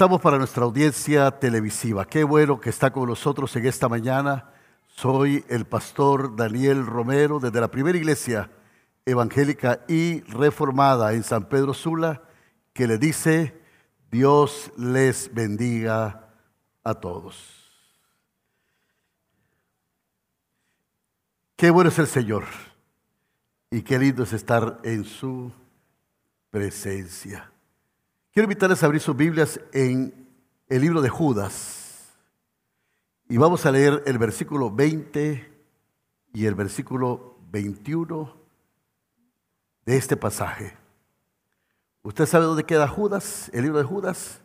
Estamos para nuestra audiencia televisiva. Qué bueno que está con nosotros en esta mañana. Soy el pastor Daniel Romero desde la primera iglesia evangélica y reformada en San Pedro Sula, que le dice, Dios les bendiga a todos. Qué bueno es el Señor y qué lindo es estar en su presencia. Quiero invitarles a abrir sus Biblias en el libro de Judas. Y vamos a leer el versículo 20 y el versículo 21 de este pasaje. ¿Usted sabe dónde queda Judas, el libro de Judas?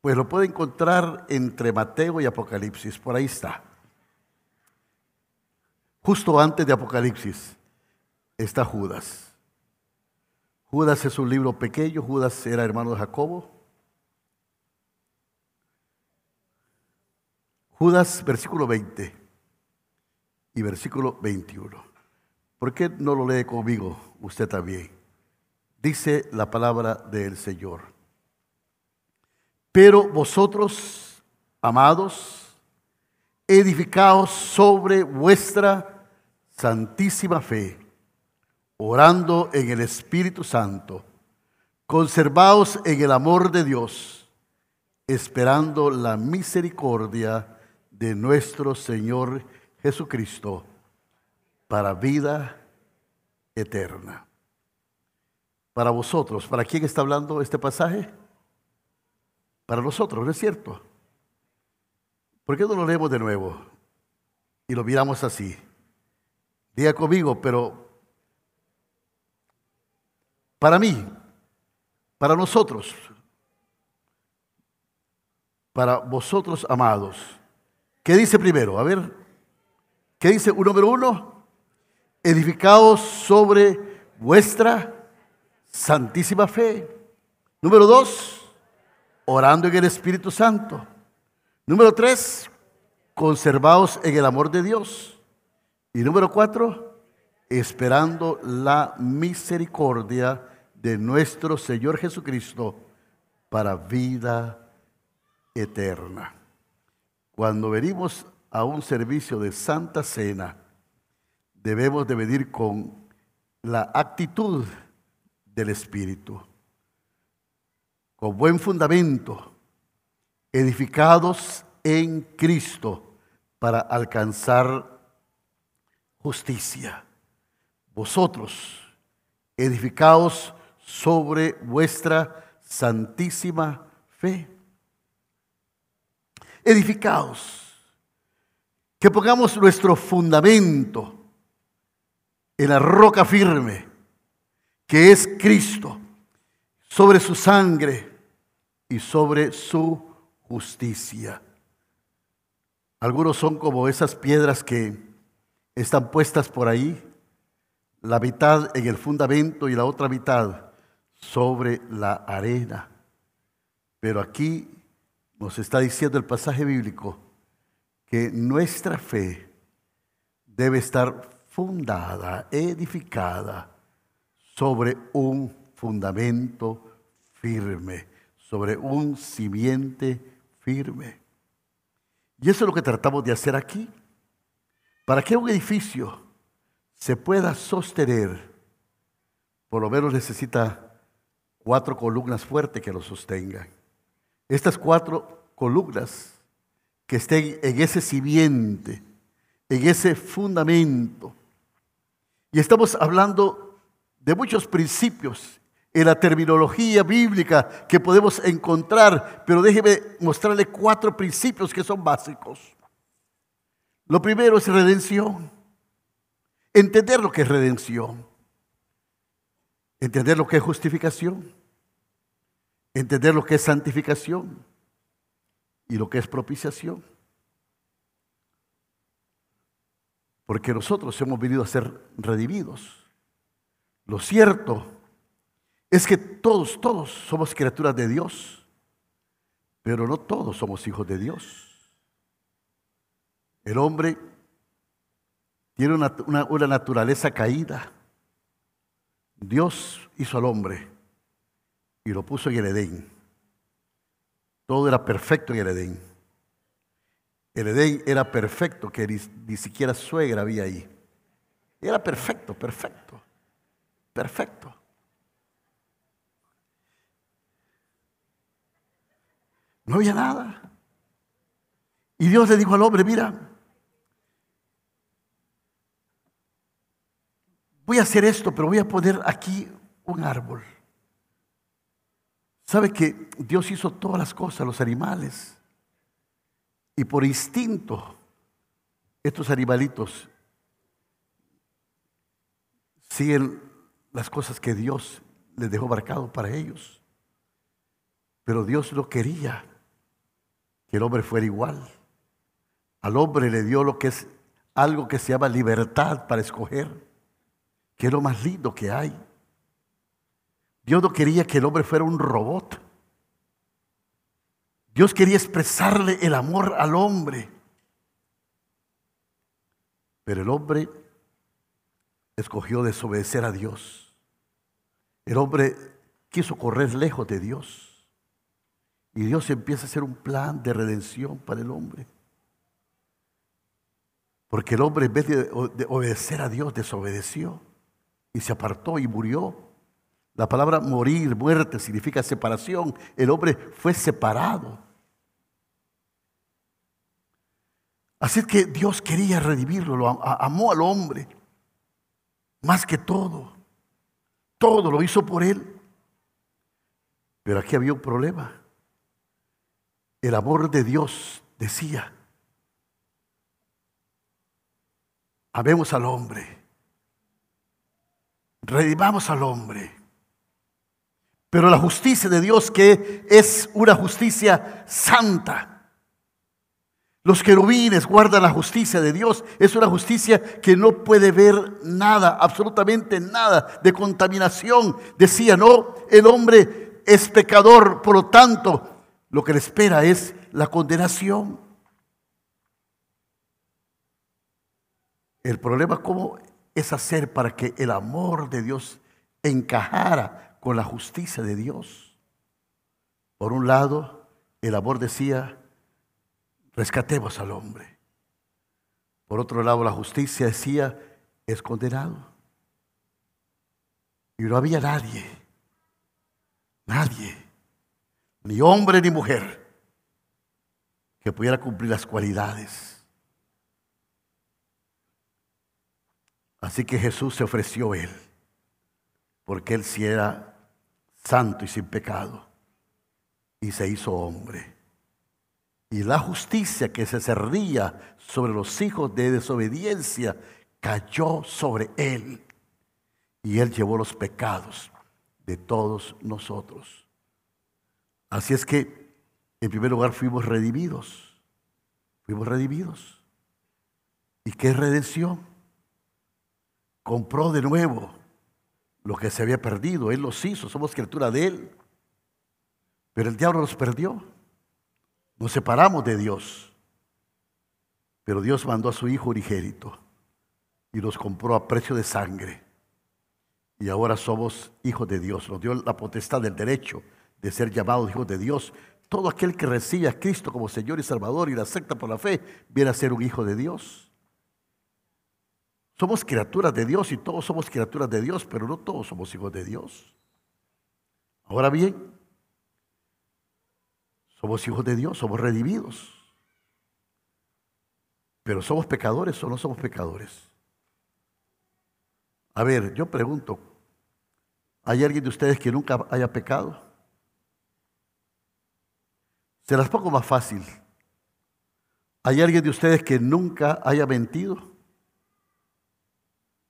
Pues lo puede encontrar entre Mateo y Apocalipsis, por ahí está. Justo antes de Apocalipsis está Judas. Judas es un libro pequeño, Judas era hermano de Jacobo. Judas, versículo 20 y versículo 21. ¿Por qué no lo lee conmigo usted también? Dice la palabra del Señor. Pero vosotros, amados, edificaos sobre vuestra santísima fe orando en el Espíritu Santo, conservaos en el amor de Dios, esperando la misericordia de nuestro Señor Jesucristo para vida eterna. Para vosotros, ¿para quién está hablando este pasaje? Para nosotros, ¿no es cierto? ¿Por qué no lo leemos de nuevo y lo miramos así? Diga conmigo, pero para mí, para nosotros, para vosotros amados. ¿Qué dice primero? A ver, ¿qué dice número uno? Edificados sobre vuestra santísima fe. Número dos, orando en el Espíritu Santo. Número tres, conservados en el amor de Dios. Y número cuatro, esperando la misericordia de nuestro Señor Jesucristo para vida eterna. Cuando venimos a un servicio de Santa Cena, debemos de venir con la actitud del Espíritu, con buen fundamento, edificados en Cristo para alcanzar justicia vosotros, edificaos sobre vuestra santísima fe. Edificaos. Que pongamos nuestro fundamento en la roca firme, que es Cristo, sobre su sangre y sobre su justicia. Algunos son como esas piedras que están puestas por ahí la mitad en el fundamento y la otra mitad sobre la arena. Pero aquí nos está diciendo el pasaje bíblico que nuestra fe debe estar fundada, edificada sobre un fundamento firme, sobre un simiente firme. Y eso es lo que tratamos de hacer aquí. ¿Para qué un edificio? se pueda sostener, por lo menos necesita cuatro columnas fuertes que lo sostengan. Estas cuatro columnas que estén en ese simiente, en ese fundamento. Y estamos hablando de muchos principios en la terminología bíblica que podemos encontrar, pero déjeme mostrarle cuatro principios que son básicos. Lo primero es redención. Entender lo que es redención. Entender lo que es justificación. Entender lo que es santificación. Y lo que es propiciación. porque nosotros hemos venido a ser redimidos. Lo cierto es que todos, todos somos criaturas de Dios, pero no todos somos hijos de Dios. El hombre tiene una, una naturaleza caída. Dios hizo al hombre y lo puso en el Edén. Todo era perfecto en el Edén. El Edén era perfecto, que ni, siquiera suegra había ahí. Era perfecto, perfecto, perfecto. No había nada. Y Dios le dijo al hombre, mira, voy a hacer esto, pero voy a poner aquí un árbol. ¿Sabe que Dios hizo todas las cosas, los animales? Y por instinto, estos animalitos siguen las cosas que Dios les dejó marcado para ellos. Pero Dios no quería que el hombre fuera igual. Al hombre le dio lo que es algo que se llama libertad para escoger, que es lo más lindo que hay. Dios no quería que el hombre fuera un robot. Dios quería expresarle el amor al hombre. Pero el hombre escogió desobedecer a Dios. El hombre quiso correr lejos de Dios. Y Dios empieza a hacer un plan de redención para el hombre. Porque el hombre en vez de obedecer a Dios desobedeció y se apartó y murió la palabra morir, muerte, significa separación. El hombre fue separado. Así que Dios quería redimirlo, lo amó al hombre más que todo. Todo lo hizo por él. Pero aquí había un problema. El amor de Dios decía, amemos al hombre, redimamos al hombre. Pero la justicia de Dios que es una justicia santa. Los querubines guardan la justicia de Dios. Es una justicia que no puede ver nada, absolutamente nada de contaminación. Decía, no, el hombre es pecador, por lo tanto, lo que le espera es la condenación. El problema cómo es hacer para que el amor de Dios encajara con la justicia de Dios. Por un lado, el amor decía, rescatemos al hombre. Por otro lado, la justicia decía, es condenado. Y no había nadie, nadie, ni hombre ni mujer, que pudiera cumplir las cualidades. Así que Jesús se ofreció él, porque él sí era santo y sin pecado, y se hizo hombre. Y la justicia que se cernía sobre los hijos de desobediencia cayó sobre él. Y él llevó los pecados de todos nosotros. Así es que, en primer lugar, fuimos redimidos. Fuimos redimidos. ¿Y qué redención? Compró de nuevo lo que se había perdido. Él los hizo, somos criatura de Él. Pero el diablo nos perdió. Nos separamos de Dios. Pero Dios mandó a su Hijo unigénito y nos compró a precio de sangre. Y ahora somos hijos de Dios. Nos dio la potestad del derecho de ser llamados hijos de Dios. Todo aquel que recibe a Cristo como Señor y Salvador y la acepta por la fe, viene a ser un hijo de Dios. Somos criaturas de Dios y todos somos criaturas de Dios, pero no todos somos hijos de Dios. Ahora bien, somos hijos de Dios, somos redimidos. Pero ¿somos pecadores o no somos pecadores? A ver, yo pregunto, ¿hay alguien de ustedes que nunca haya pecado? Se las pongo más fácil. ¿Hay alguien de ustedes que nunca haya mentido?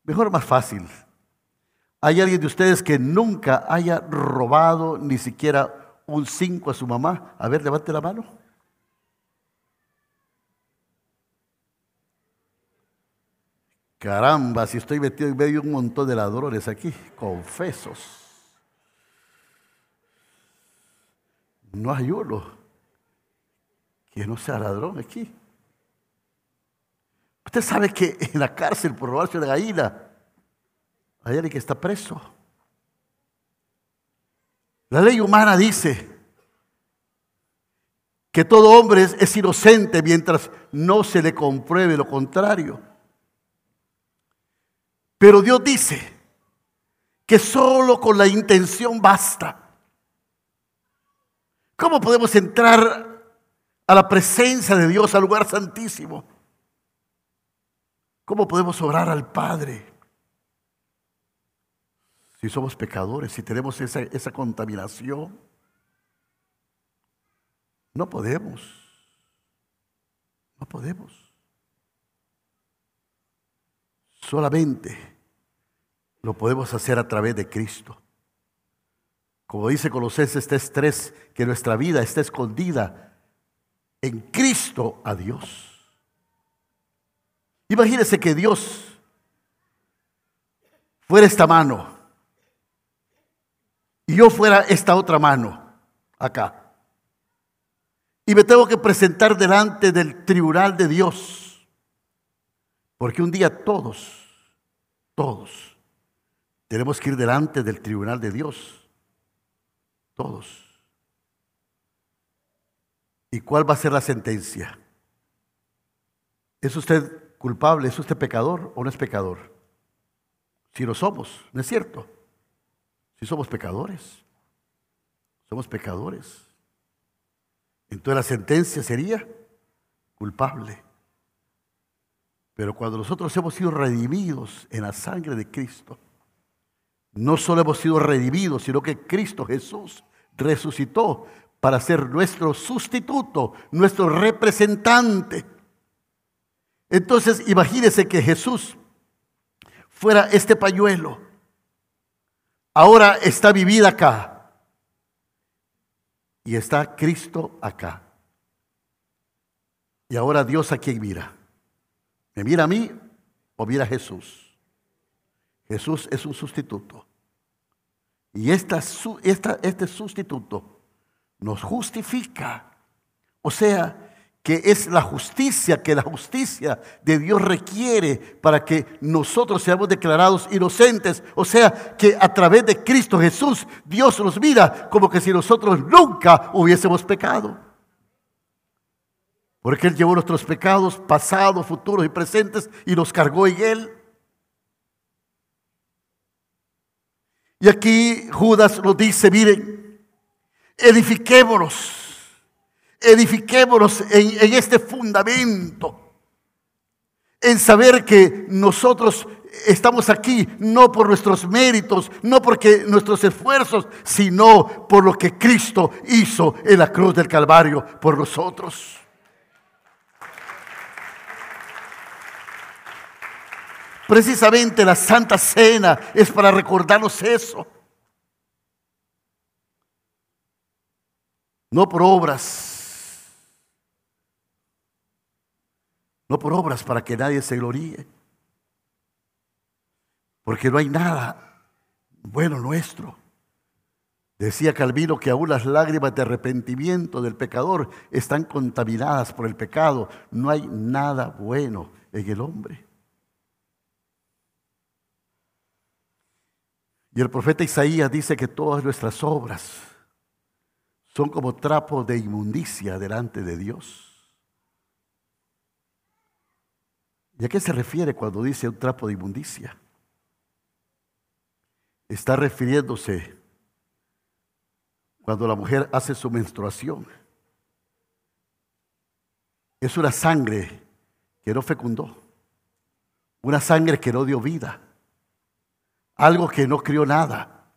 Mejor más fácil. ¿Hay alguien de ustedes que nunca haya robado ni siquiera un cinco a su mamá? A ver, levante la mano. Caramba, si estoy metido en medio de un montón de ladrones aquí, confesos. No hay uno que no sea ladrón aquí. Usted sabe que en la cárcel por robarse una gallina hay alguien que está preso. La ley humana dice que todo hombre es, inocente mientras no se le compruebe lo contrario. Pero Dios dice que solo con la intención basta. ¿Cómo podemos entrar a la presencia de Dios, al lugar santísimo? ¿Cómo podemos orar al Padre? Si somos pecadores, si tenemos esa, esa contaminación, no podemos. No podemos. Solamente lo podemos hacer a través de Cristo. Como dice Colosenses 3:3, que nuestra vida está escondida en Cristo a Dios. Imagínese que Dios fuera esta mano y yo fuera esta otra mano acá. Y me tengo que presentar delante del tribunal de Dios. Porque un día todos, todos, tenemos que ir delante del tribunal de Dios. Todos. ¿Y cuál va a ser la sentencia? ¿Es usted culpable? ¿Es usted pecador o no es pecador? Si lo somos, ¿no es cierto? Si somos pecadores, somos pecadores. Entonces la sentencia sería culpable. Pero cuando nosotros hemos sido redimidos en la sangre de Cristo, no solo hemos sido redimidos, sino que Cristo Jesús resucitó para ser nuestro sustituto, nuestro representante. Entonces imagínese que Jesús fuera este pañuelo. Ahora está vivida acá y está Cristo acá. Y ahora Dios a quién mira. ¿Me mira a mí o mira a Jesús? Jesús es un sustituto. Y esta, esta, este sustituto nos justifica. O sea, que es la justicia, que la justicia de Dios requiere para que nosotros seamos declarados inocentes. O sea, que a través de Cristo Jesús Dios nos mira como que si nosotros nunca hubiésemos pecado. Porque Él llevó nuestros pecados pasados, futuros y presentes y nos cargó en Él. Y aquí Judas nos dice, miren, edifiquémonos edifiquémonos en, este fundamento, en saber que nosotros estamos aquí no por nuestros méritos, no porque nuestros esfuerzos, sino por lo que Cristo hizo en la cruz del Calvario por nosotros. Precisamente la Santa Cena es para recordarnos eso. No por obras, no por obras para que nadie se gloríe. Porque no hay nada bueno nuestro. Decía Calvino que aún las lágrimas de arrepentimiento del pecador están contaminadas por el pecado. No hay nada bueno en el hombre. Y el profeta Isaías dice que todas nuestras obras son como trapos de inmundicia delante de Dios. ¿Y a qué se refiere cuando dice un trapo de inmundicia? Está refiriéndose cuando la mujer hace su menstruación. Es una sangre que no fecundó, una sangre que no dio vida, algo que no crió nada.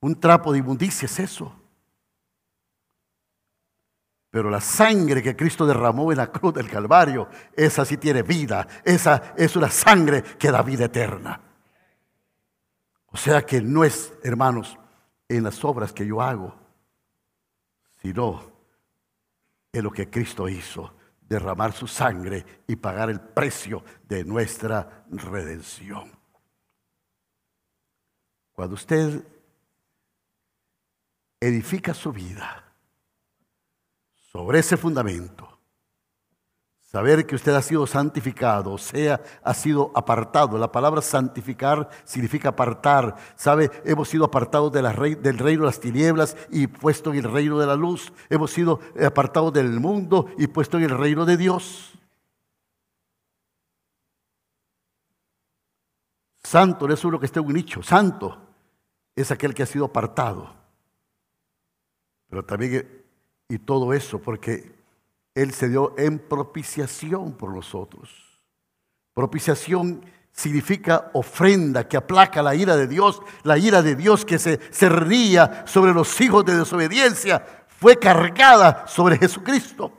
Un trapo de inmundicia es eso. Pero la sangre que Cristo derramó en la cruz del Calvario, esa sí tiene vida. Esa es una sangre que da vida eterna. O sea que no es, hermanos, en las obras que yo hago, sino en lo que Cristo hizo derramar su sangre y pagar el precio de nuestra redención. Cuando usted edifica su vida sobre ese fundamento, Saber que usted ha sido santificado, o sea, ha sido apartado. La palabra santificar significa apartar. Sabe, hemos sido apartados del reino de las tinieblas y puesto en el reino de la luz. Hemos sido apartados del mundo y puesto en el reino de Dios. Santo no es uno que esté en un nicho. Santo es aquel que ha sido apartado. Pero también, y todo eso, porque él se dio en propiciación por nosotros. Propiciación significa ofrenda que aplaca la ira de Dios, la ira de Dios que se, se sobre los hijos de desobediencia, fue cargada sobre Jesucristo.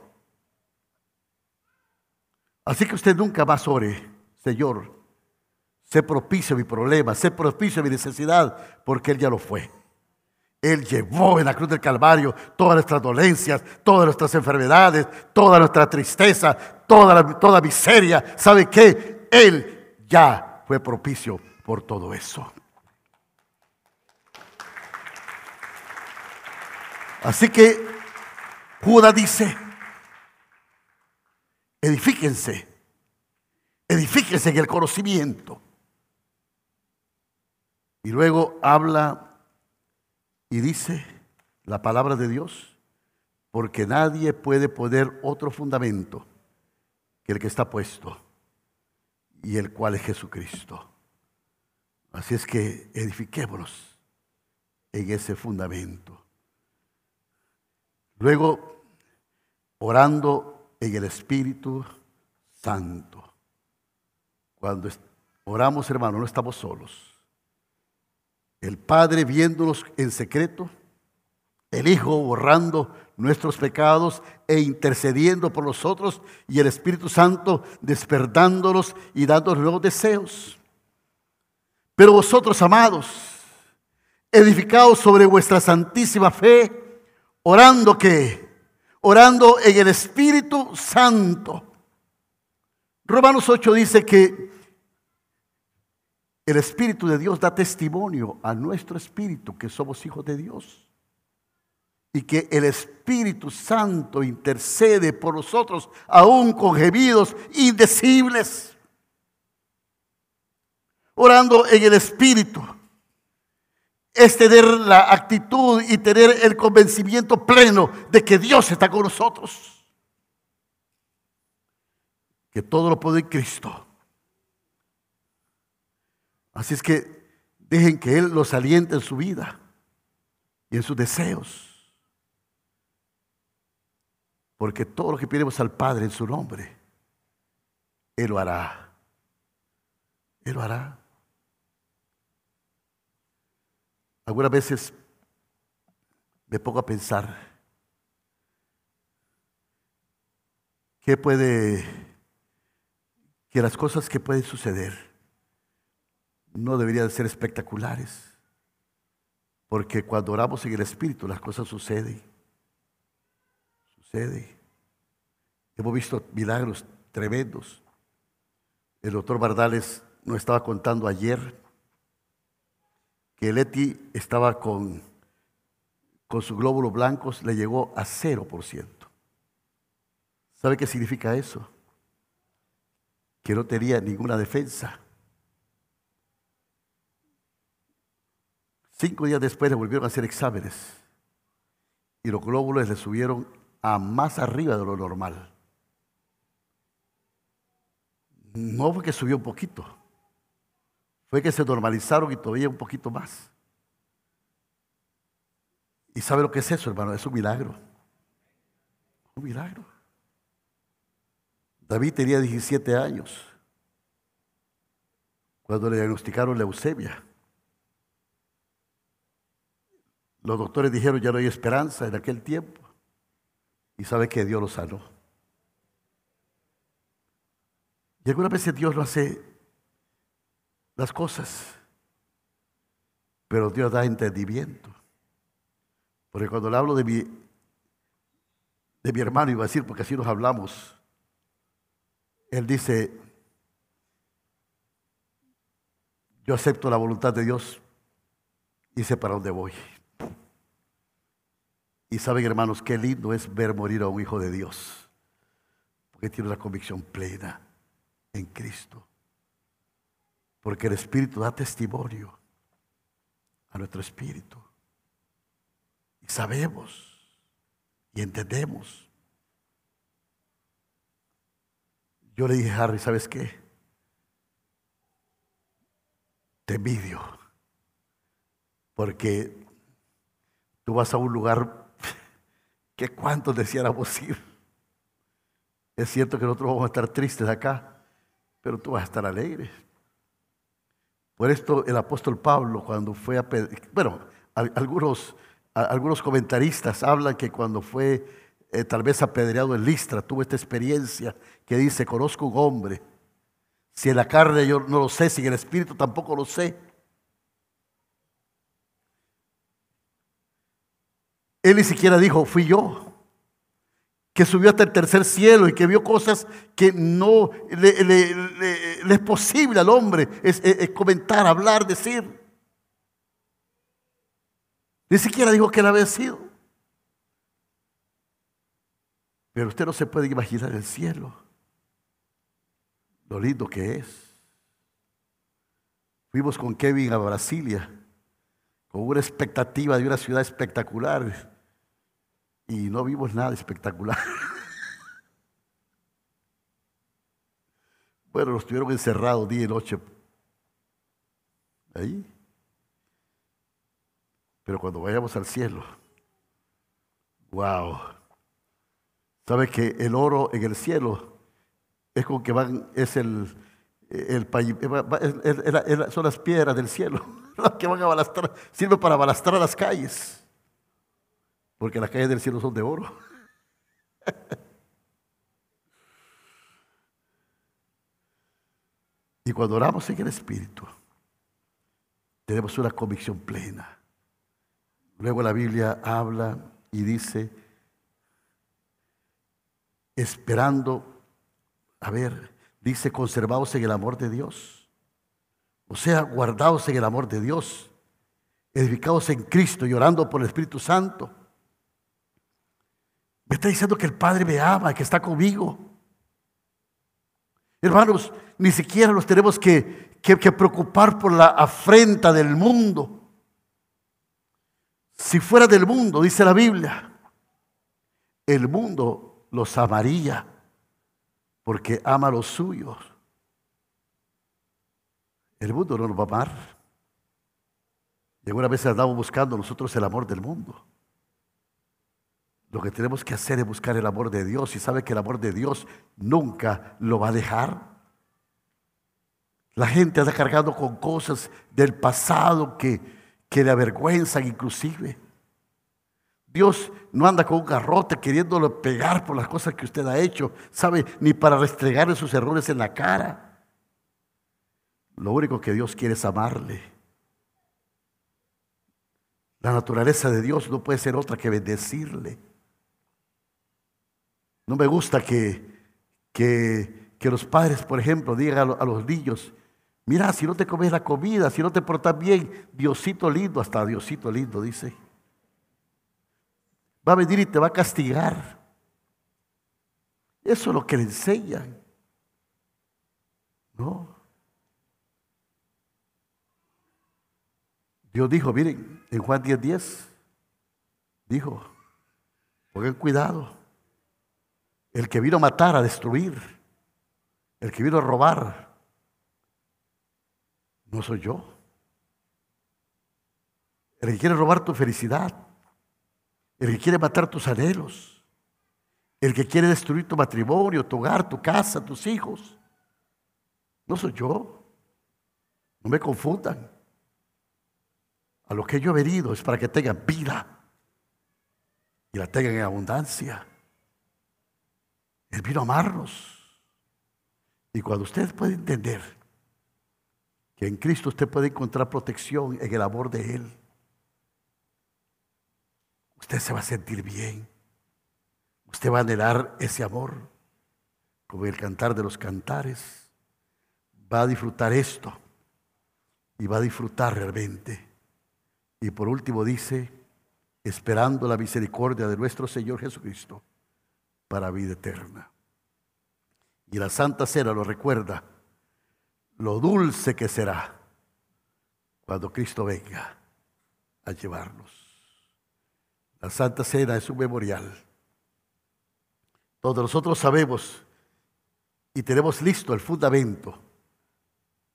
Así que usted nunca más ore, Señor, sé propicio a mi problema, sé propicio a mi necesidad, porque Él ya lo fue. Él llevó en la cruz del Calvario todas nuestras dolencias, todas nuestras enfermedades, toda nuestra tristeza, toda, toda miseria. ¿Sabe qué? Él ya fue propicio por todo eso. Así que Judas dice, edifíquense, edifíquense en el conocimiento. Y luego habla y dice la palabra de Dios, porque nadie puede poner otro fundamento que el que está puesto, y el cual es Jesucristo. Así es que edifiquémonos en ese fundamento. Luego, orando en el Espíritu Santo. Cuando oramos, hermano, no estamos solos. El Padre viéndonos en secreto, el Hijo borrando nuestros pecados e intercediendo por nosotros y el Espíritu Santo despertándonos y dándonos nuevos deseos. Pero vosotros, amados, edificados sobre vuestra santísima fe, orando que, orando en el Espíritu Santo. Romanos 8 dice que el Espíritu de Dios da testimonio a nuestro espíritu que somos hijos de Dios. Y que el Espíritu Santo intercede por nosotros aún con gemidos indecibles. Orando en el Espíritu es tener la actitud y tener el convencimiento pleno de que Dios está con nosotros. Que todo lo puede Cristo Así es que dejen que Él los aliente en su vida y en sus deseos. Porque todo lo que pedimos al Padre en su nombre, Él lo hará. Él lo hará. Algunas veces me pongo a pensar, ¿qué puede, que las cosas que pueden suceder no deberían ser espectaculares, porque cuando oramos en el Espíritu las cosas suceden. Sucede. Hemos visto milagros tremendos. El doctor Bardales nos estaba contando ayer que Leti estaba con, con sus glóbulos blancos, le llegó a 0%. ¿Sabe qué significa eso? Que no tenía ninguna defensa. Cinco días después le volvieron a hacer exámenes y los glóbulos le subieron a más arriba de lo normal. No fue que subió un poquito, fue que se normalizaron y todavía un poquito más. ¿Y sabe lo que es eso, hermano? Es un milagro. Un milagro. David tenía 17 años cuando le diagnosticaron leucemia. Los doctores dijeron ya no hay esperanza en aquel tiempo. Y sabe que Dios lo sanó. Y algunas veces Dios lo hace las cosas. Pero Dios da entendimiento. Porque cuando le hablo de mi, de mi hermano, iba a decir, porque así nos hablamos Él dice, yo acepto la voluntad de Dios y sé para dónde voy. Y saben, hermanos, qué lindo es ver morir a un hijo de Dios, porque tiene una convicción plena en Cristo. Porque el Espíritu da testimonio a nuestro espíritu. Y sabemos y entendemos. Yo le dije a Harry, ¿sabes qué? Te envidio. Porque tú vas a un lugar que cuántos deseáramos ir. Es cierto que nosotros vamos a estar tristes acá, pero tú vas a estar alegre. Por esto el apóstol Pablo cuando fue a... Bueno, algunos, algunos comentaristas hablan que cuando fue eh, tal vez apedreado en Listra, tuvo esta experiencia que dice, conozco un hombre, si en la carne yo no lo sé, si en el espíritu tampoco lo sé. Él ni siquiera dijo, fui yo que subió hasta el tercer cielo y que vio cosas que no le, es posible al hombre es, comentar, hablar, decir. Ni siquiera dijo que él había sido. Pero usted no se puede imaginar el cielo, lo lindo que es. Fuimos con Kevin a Brasilia, con una expectativa de una ciudad espectacular y no vimos nada espectacular. bueno, nos tuvieron encerrados día y noche ahí. Pero cuando vayamos al cielo, wow. ¿Sabe que el oro en el cielo es con que van, es el, el, son las piedras del cielo, las que van a balastrar, sirve para balastrar las calles porque las calles del cielo son de oro. y cuando oramos en el Espíritu, tenemos una convicción plena. Luego la Biblia habla y dice, esperando, a ver, dice, conservados en el amor de Dios. O sea, guardados en el amor de Dios, edificados en Cristo y orando por el Espíritu Santo me está diciendo que el Padre me ama, que está conmigo. Hermanos, ni siquiera nos tenemos que, que, preocupar por la afrenta del mundo. Si fuera del mundo, dice la Biblia, el mundo los amaría porque ama a los suyos. El mundo no nos va a amar. Y alguna vez andamos buscando nosotros el amor del mundo. Lo que tenemos que hacer es buscar el amor de Dios y sabe que el amor de Dios nunca lo va a dejar. La gente anda cargando con cosas del pasado que, que le avergüenzan inclusive. Dios no anda con un garrote queriéndolo pegar por las cosas que usted ha hecho, sabe, ni para restregarle sus errores en la cara. Lo único que Dios quiere es amarle. La naturaleza de Dios no puede ser otra que bendecirle. No me gusta que, que, los padres, por ejemplo, digan a, los niños, mira, si no te comes la comida, si no te portas bien, Diosito lindo, hasta Diosito lindo, dice. Va a venir y te va a castigar. Eso es lo que le enseñan. ¿No? Dios dijo, miren, en Juan 10:10, 10, dijo, pongan cuidado. El que vino a matar, a destruir. El que vino a robar. No soy yo. El que quiere robar tu felicidad. El que quiere matar tus anhelos. El que quiere destruir tu matrimonio, tu hogar, tu casa, tus hijos. No soy yo. No me confundan. A lo que yo he venido es para que tengan vida y la tengan en abundancia. Él vino a amarnos. Y cuando usted puede entender que en Cristo usted puede encontrar protección en el amor de Él, usted se va a sentir bien. Usted va a anhelar ese amor como el cantar de los cantares, va a disfrutar esto y va a disfrutar realmente. Y por último dice, esperando la misericordia de nuestro Señor Jesucristo para vida eterna. Y la Santa Cena lo recuerda, lo dulce que será cuando Cristo venga a llevarnos. La Santa Cena es un memorial. Todos nosotros sabemos y tenemos listo el fundamento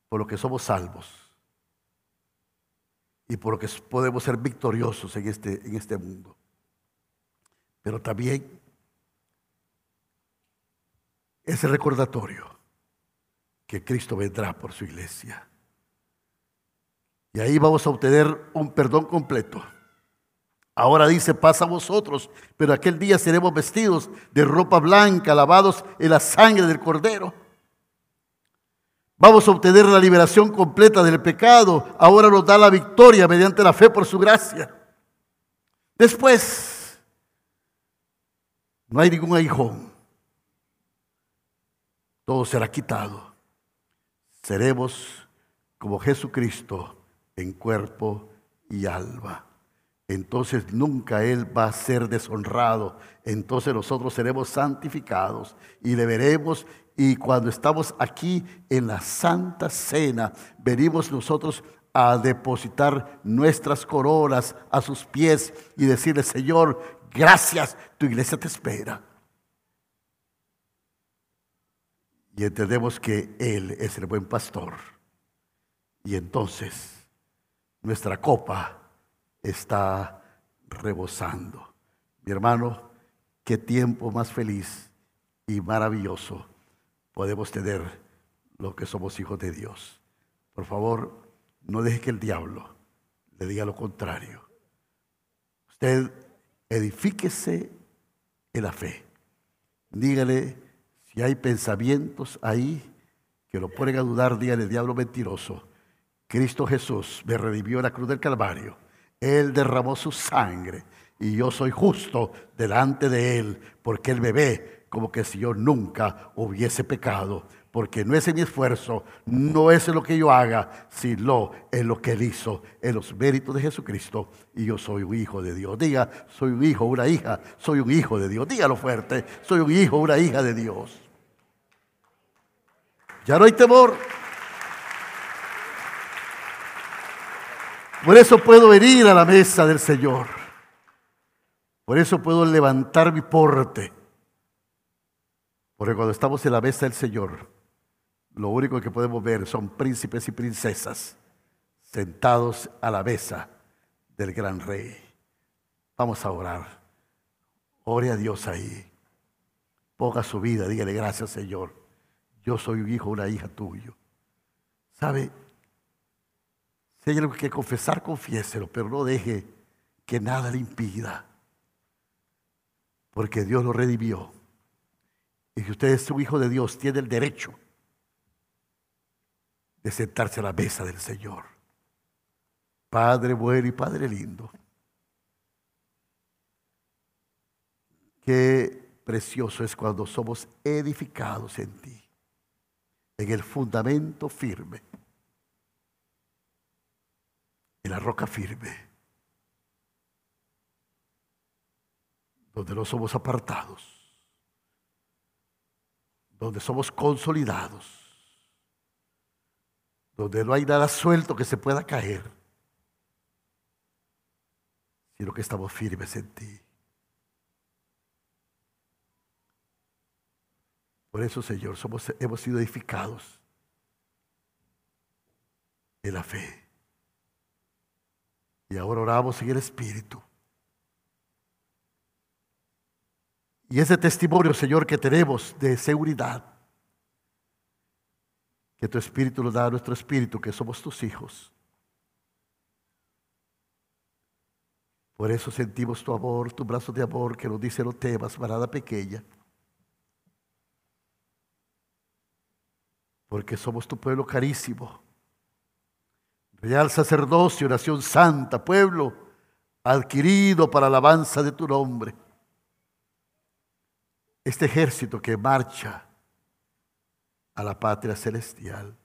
por lo que somos salvos y por lo que podemos ser victoriosos en este, en este mundo. Pero también ese recordatorio que Cristo vendrá por su iglesia. Y ahí vamos a obtener un perdón completo. Ahora dice, pasa a vosotros, pero aquel día seremos vestidos de ropa blanca, lavados en la sangre del cordero. Vamos a obtener la liberación completa del pecado. Ahora nos da la victoria mediante la fe por su gracia. Después, no hay ningún aguijón. Todo será quitado. Seremos como Jesucristo en cuerpo y alma. Entonces nunca Él va a ser deshonrado. Entonces nosotros seremos santificados y le veremos y cuando estamos aquí en la Santa Cena, venimos nosotros a depositar nuestras coronas a sus pies y decirle, Señor, gracias, tu iglesia te espera. Y entendemos que Él es el buen pastor. Y entonces nuestra copa está rebosando. Mi hermano, qué tiempo más feliz y maravilloso podemos tener lo que somos hijos de Dios. Por favor, no deje que el diablo le diga lo contrario. Usted edifíquese en la fe. Dígale si hay pensamientos ahí que lo ponen a dudar, dígale diablo mentiroso. Cristo Jesús me redimió en la cruz del Calvario. Él derramó su sangre y yo soy justo delante de Él porque Él me ve como que si yo nunca hubiese pecado, porque no es en mi esfuerzo, no es en lo que yo haga, sino en lo que Él hizo, en los méritos de Jesucristo, y yo soy un hijo de Dios. Diga, soy un hijo, una hija, soy un hijo de Dios. Dígalo fuerte, soy un hijo, una hija de Dios. Ya no hay temor. Por eso puedo venir a la mesa del Señor. Por eso puedo levantar mi porte porque cuando estamos en la mesa del Señor, lo único que podemos ver son príncipes y princesas sentados a la mesa del gran rey. Vamos a orar. Ore a Dios ahí. Ponga su vida, dígale gracias Señor. Yo soy un hijo, una hija tuyo. ¿Sabe? Si hay algo que confesar, confiéselo, pero no deje que nada le impida. Porque Dios lo redimió y si usted es su hijo de Dios, tiene el derecho de sentarse a la mesa del Señor. Padre bueno y Padre lindo. Qué precioso es cuando somos edificados en ti, en el fundamento firme, en la roca firme, donde no somos apartados donde somos consolidados, donde no hay nada suelto que se pueda caer, sino que estamos firmes en ti. Por eso, Señor, somos, hemos sido edificados en la fe. Y ahora oramos en el Espíritu. Y ese testimonio, Señor, que tenemos de seguridad, que tu Espíritu nos da a nuestro Espíritu, que somos tus hijos. Por eso sentimos tu amor, tu brazo de amor que nos dice no temas, manada pequeña. Porque somos tu pueblo carísimo. Real sacerdocio, nación santa, pueblo adquirido para alabanza de tu nombre este ejército que marcha a la patria celestial.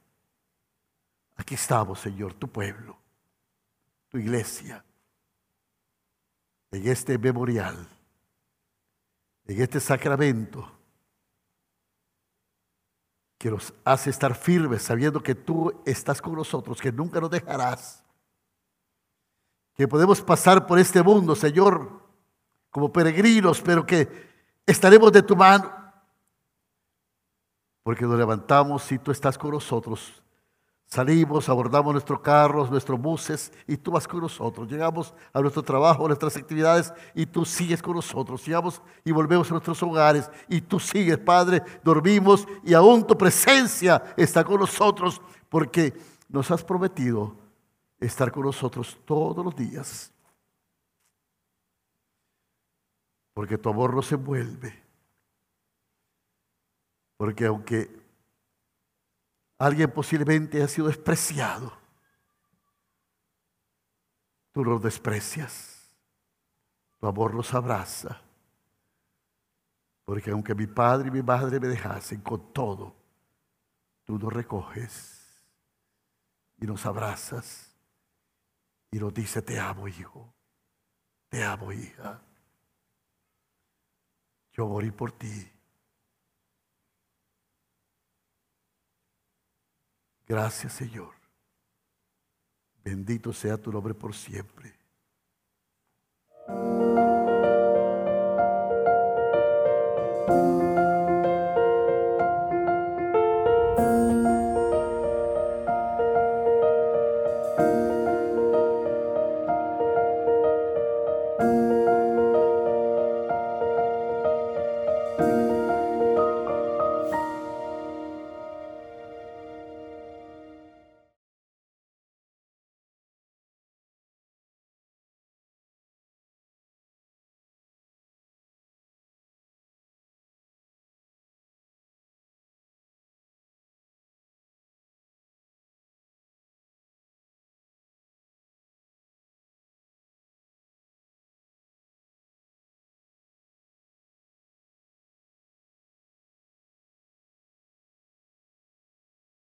Aquí estamos, Señor, tu pueblo, tu iglesia, en este memorial, en este sacramento que nos hace estar firmes sabiendo que tú estás con nosotros, que nunca nos dejarás, que podemos pasar por este mundo, Señor, como peregrinos, pero que estaremos de tu mano, porque nos levantamos y tú estás con nosotros. Salimos, abordamos nuestros carros, nuestros buses y tú vas con nosotros. Llegamos a nuestro trabajo, a nuestras actividades y tú sigues con nosotros. Llegamos y volvemos a nuestros hogares y tú sigues, Padre. Dormimos y aún tu presencia está con nosotros porque nos has prometido estar con nosotros todos los días. Porque tu amor nos envuelve. Porque aunque alguien posiblemente ha sido despreciado, tú los desprecias. Tu amor los abraza. Porque aunque mi padre y mi madre me dejasen con todo, tú nos recoges y nos abrazas y nos dice, te amo hijo, te amo hija. Yo morí por ti. Gracias Señor. Bendito sea tu nombre por siempre.